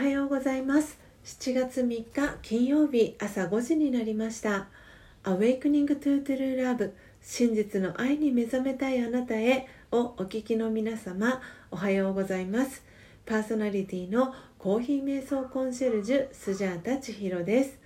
はようございます。7月3日金曜日朝5時になりました。Awakening to True Love 真実の愛に目覚めたいあなたへをお聞きの皆様おはようございます。パーソナリティのコーヒー瞑想コンシェルジュスジャータ千尋です。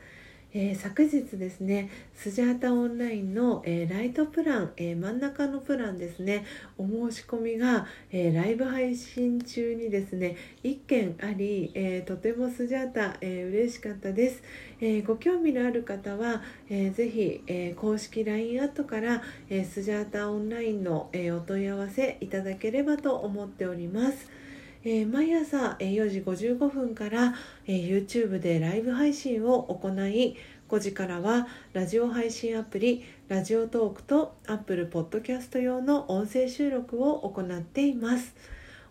えー、昨日ですねスジャータオンラインの、えー、ライトプラン、えー、真ん中のプランですねお申し込みが、えライブ配信中にですね1件あり、えとてもスジャータ、えー、嬉しかったです、えご興味のある方は、えー、ぜひ、え公式 LINE アットから、えスジャータオンラインの、えお問い合わせいただければと思っております。えー、毎朝、4時55分から、えー、YouTube でライブ配信を行い5時からはラジオ配信アプリラジオトークと Apple Podcast 用の音声収録を行っています。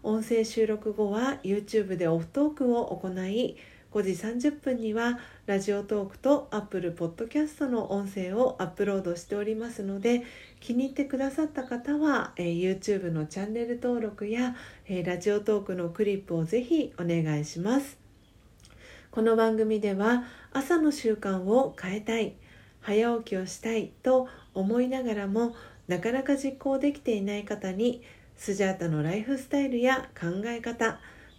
音声収録後は YouTube でオフトークを行い5時30分にはラジオトークと Apple Podcast の音声をアップロードしておりますので気に入ってくださった方は、えー、YouTube のチャンネル登録や、えー、ラジオトークのクリップをぜひお願いします。この番組では朝の習慣を変えたい早起きをしたいと思いながらもなかなか実行できていない方にスジャータのライフスタイルや考え方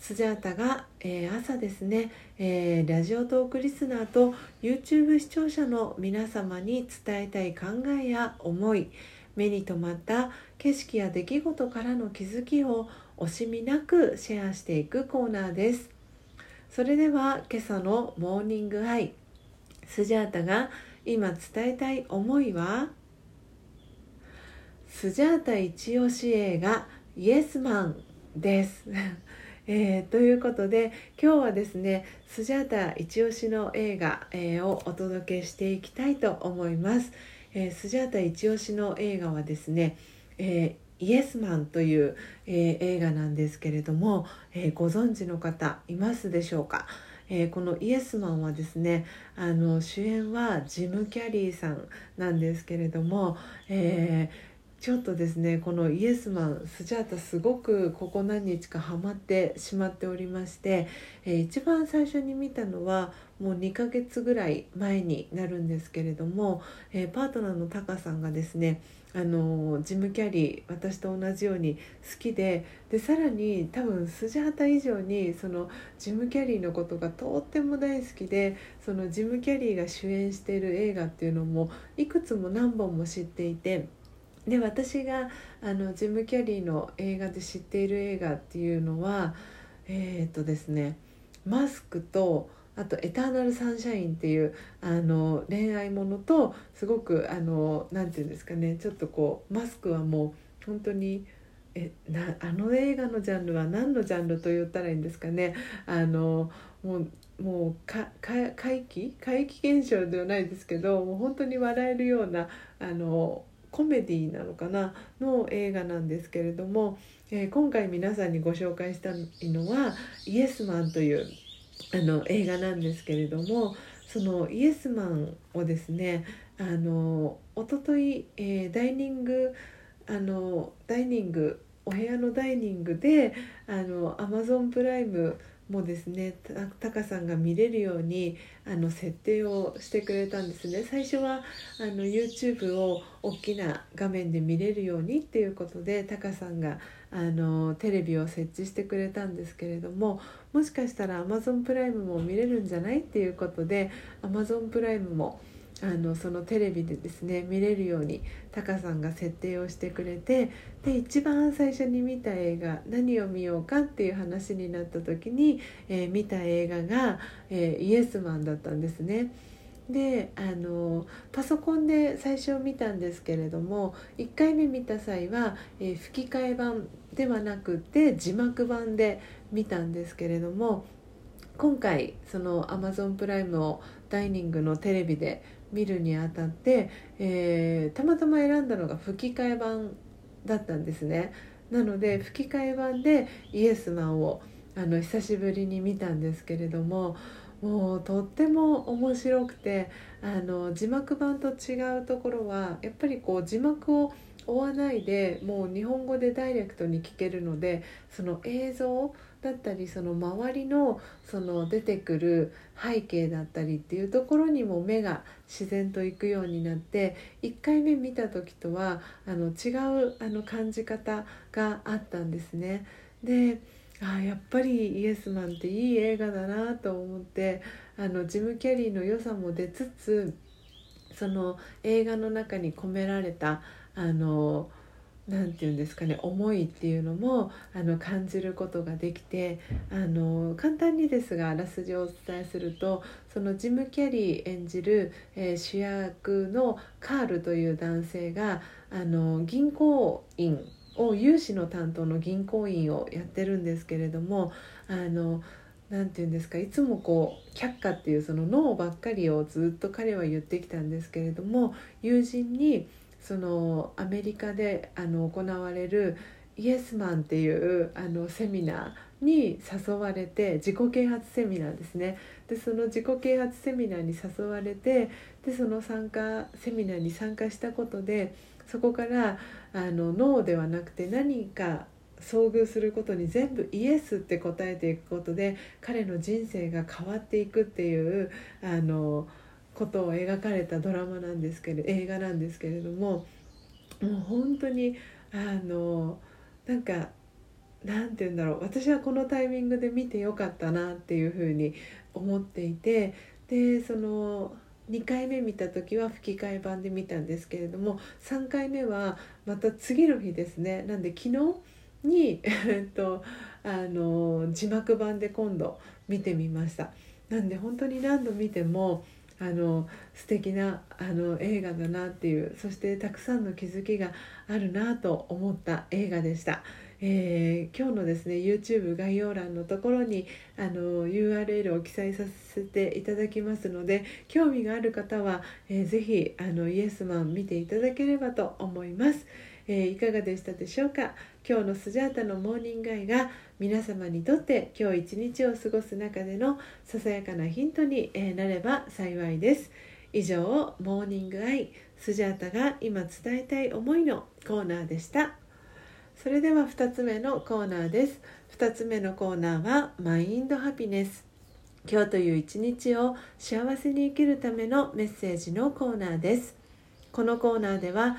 スジャータが、えー、朝ですね、えー、ラジオトークリスナーと YouTube 視聴者の皆様に伝えたい考えや思い目に留まった景色や出来事からの気づきを惜しみなくシェアしていくコーナーです。それでは今朝のモーニングアイスジャータが今伝えたい思いはスジャータ一押し映画イエスマンです。えー、ということで今日はですねスジャータ一押しの映画、えー、をお届けしていきたいと思います、えー、スジャータ一押しの映画はですね、えイエスマンという、え映画なんですけれども、えご存知の方いますでしょうか？えー、このイエスマンはですねあの主演はジム・キャリーさんなんですけれども、えーちょっとですねこのイエスマンスジャータすごくここ何日かハマってしまっておりまして、えー、一番最初に見たのはもう2ヶ月ぐらい前になるんですけれども、えー、パートナーのタカさんがですねあのジム・キャリー私と同じように好きででさらに多分スジャータ以上にそのジム・キャリーのことがとっても大好きでそのジム・キャリーが主演している映画っていうのもいくつも何本も知っていて。で私があのジム・キャリーの映画で知っている映画っていうのはえっ、とですね「マスク」とあと「エターナル・サンシャイン」っていうあの恋愛ものとすごくあのなて言うんですかねちょっとこうマスクはもう本当にえなあの映画のジャンルは何のジャンルと言ったらいいんですかねあのもうもうかか怪奇？怪奇現象ではないですけどもう本当に笑えるようなあのコメディなのかな？の映画なんですけれども、えー、今回皆さんにご紹介したいのは「イエスマン」というあの映画なんですけれどもそのイエスマンをですねあの一昨日、えー、ダイニングあのダイニングお部屋のダイニングであのアマゾンプライムもですねタカさんが見れるようにあの設定をしてくれたんですね。最初はあの YouTube を大きな画面で見れるようにっていうことでタカさんがあのテレビを設置してくれたんですけれどももしかしたら Amazon プライムも見れるんじゃないっていうことで Amazon プライムもあのそのテレビでですね見れるようにタカさんが設定をしてくれてで一番最初に見た映画何を見ようかっていう話になった時に、えー、見た映画が、えー、イエスマンだったんですね。であのパソコンで最初見たんですけれども1回目見た際は、えー、吹き替え版ではなくて字幕版で見たんですけれども今回その Amazon プライムをダイニングのテレビで見るにあたって、えー、たまたま選んだのが吹き替え版だったんですね。なので吹き替え版でイエスマンをあの久しぶりに見たんですけれどももうとっても面白くてあの字幕版と違うところはやっぱりこう字幕を追わないでもう日本語でダイレクトに聞けるのでその映像だったりその周りのその出てくる背景だったりっていうところにも目が自然といくようになって1回目見た時とはあの違うあの感じ方があったんですね。であやっぱりイエスマンっていい映画だなと思ってあのジム・キャリーの良さも出つつその映画の中に込められたあの何て言うんですかね思いっていうのもあの感じることができてあの簡単にですがあらすじをお伝えするとそのジム・キャリー演じる、えー、主役のカールという男性があの銀行員を融資の担当の銀行員をやってるんですけれどもあのなて言うんですかいつもこう却下っていうそのノーばっかりをずっと彼は言ってきたんですけれども友人にそのアメリカであの行われるイエスマンっていうあのセミナーに誘われて自己啓発セミナーですね。でその自己啓発セミナーに誘われてでその参加セミナーに参加したことでそこからあのノーではなくて何か遭遇することに全部イエスって答えていくことで彼の人生が変わっていくっていうあのことを描かれたドラマなんですけれ映画なんですけれどももう本当にあのなんかなんて言うんだろう私はこのタイミングで見てよかったなっていうふうに思っていてでその2回目見た時は吹き替え版で見たんですけれども3回目はまた次の日ですね。なんで昨日に、と、あの字幕版で今度見てみました。なんで本当に何度見てもあの素敵なあの映画だなっていうそしてたくさんの気づきがあるなと思った映画でした。えー、今日のですね YouTube 概要欄のところにあの URL を記載させていただきますので興味がある方は、えー、ぜひあのイエスマン見ていただければと思います。えー、いかがでしたでしょうか？今日のスジャータのモーニングアイが皆様にとって今日一日を過ごす中でのささやかなヒントになれば幸いです。以上モーニングアイスジャータが今伝えたい思いのコーナーでした。それでは2つ目のコーナーです。2つ目のコーナーはマインドハピネス。今日という一日を幸せに生きるためのメッセージのコーナーです。このコーナーでは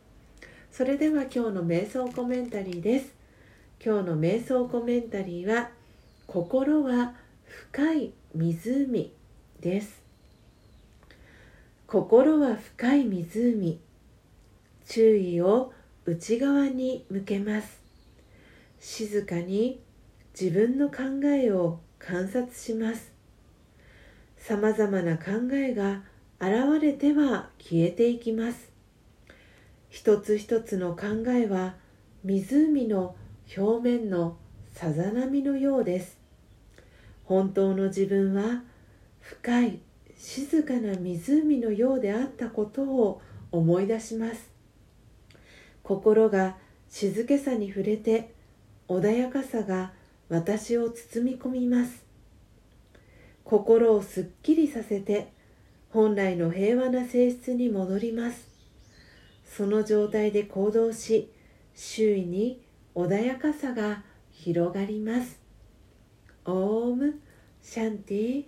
それでは今日の瞑想コメンタリーです。今日の瞑想コメンタリーは心は深い湖です。心は深い湖。注意を内側に向けます。静かに自分の考えを観察します。さまざまな考えが現れては消えていきます。一つ一つの考えは湖の表面のさざ波のようです。本当の自分は深い静かな湖のようであったことを思い出します。心が静けさに触れて穏やかさが私を包み込みます。心をすっきりさせて本来の平和な性質に戻ります。その状態で行動し周囲に穏やかさが広がります。オームシャンティ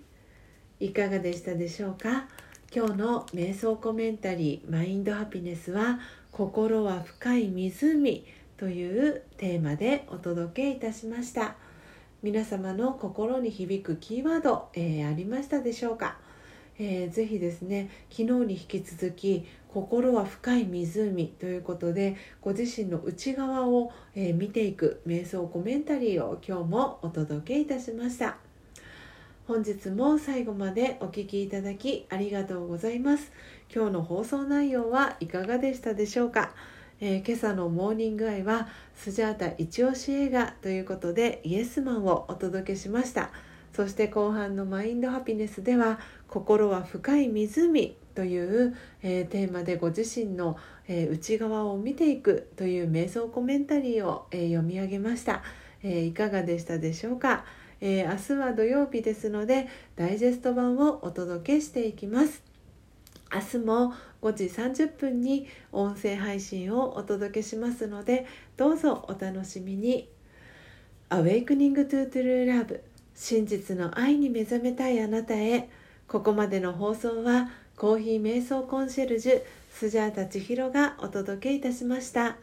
いかがでしたでしょうか？今日の瞑想コメンタリーマインドハピネスは心は深い湖というテーマでお届けいたしました。皆様の心に響くキーワード、えー、ありましたでしょうか？えー、ぜひですね昨日に引き続き「心は深い湖」ということでご自身の内側を、えー、見ていく瞑想コメンタリーを今日もお届けいたしました。本日も最後までお聴きいただきありがとうございます。今日の放送内容はいかがでしたでしょうか？えー、今朝のモーニングアイはスジャータ一押し映画ということでイエスマンをお届けしました。そして後半のマインドハピネスでは心は深い湖という、えー、テーマでご自身の、えー、内側を見ていくという瞑想コメンタリーを、えー、読み上げました、えいかがでしたでしょうか、え明日は土曜日ですのでダイジェスト版をお届けしていきます。明日も5時30分に音声配信をお届けしますのでどうぞお楽しみに。Awakening to True Love 真実の愛に目覚めたいあなたへ。ここまでの放送はコーヒー瞑想コンシェルジュスジャータ千尋がお届けいたしました。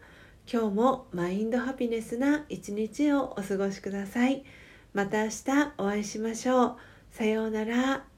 今日もマインドハピネスな一日をお過ごしください。また明日お会いしましょう。さようなら。